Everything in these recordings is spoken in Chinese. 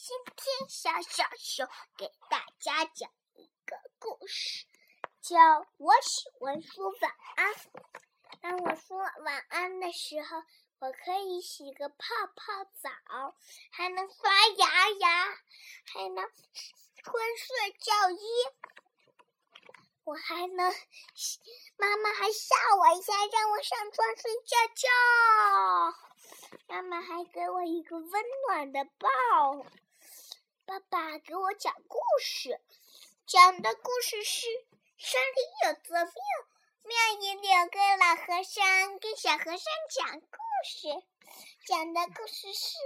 今天小小熊给大家讲一个故事，叫《我喜欢说晚安》。当我说晚安的时候，我可以洗个泡泡澡，还能刷牙牙，还能穿睡觉衣。我还能，妈妈还吓我一下，让我上床睡觉觉。妈妈还给我一个温暖的抱。爸爸给我讲故事，讲的故事是山里有座庙，庙里有个老和尚跟小和尚讲故事。讲的故事是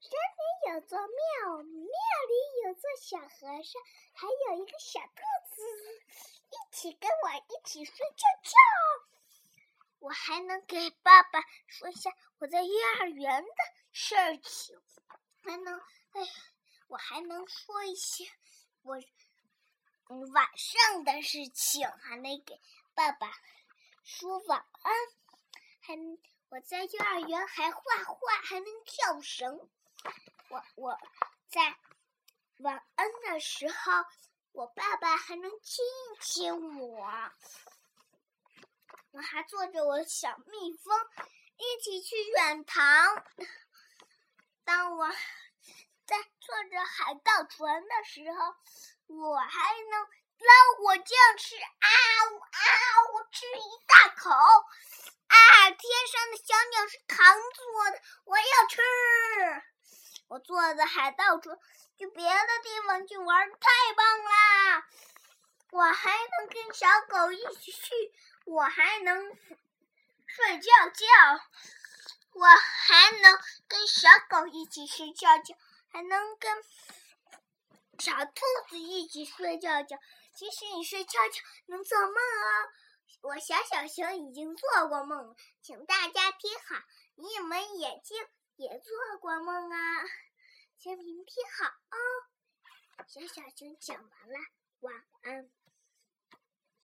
山里有座庙，庙里有座小和尚，还有一个小兔子，一起跟我一起睡觉觉。我还能给爸爸说下我在幼儿园的事情，还能哎。我还能说一些我晚上的事情，还能给爸爸说晚安，还我在幼儿园还画画，还能跳绳。我我在晚安的时候，我爸爸还能亲一亲我。我还坐着我的小蜜蜂一起去远航。当我。坐着海盗船的时候，我还能捞果酱吃啊呜啊呜，吃一大口啊！天上的小鸟是糖做的，我要吃。我坐着海盗船去别的地方去玩，太棒啦！我还能跟小狗一起去，我还能睡觉觉，我还能跟小狗一起睡觉觉。还能跟小兔子一起睡觉觉。其实你睡觉觉能做梦哦。我小小熊已经做过梦，请大家听好，你们眼睛也做过梦啊，请您听好哦。小小熊讲完了，晚安。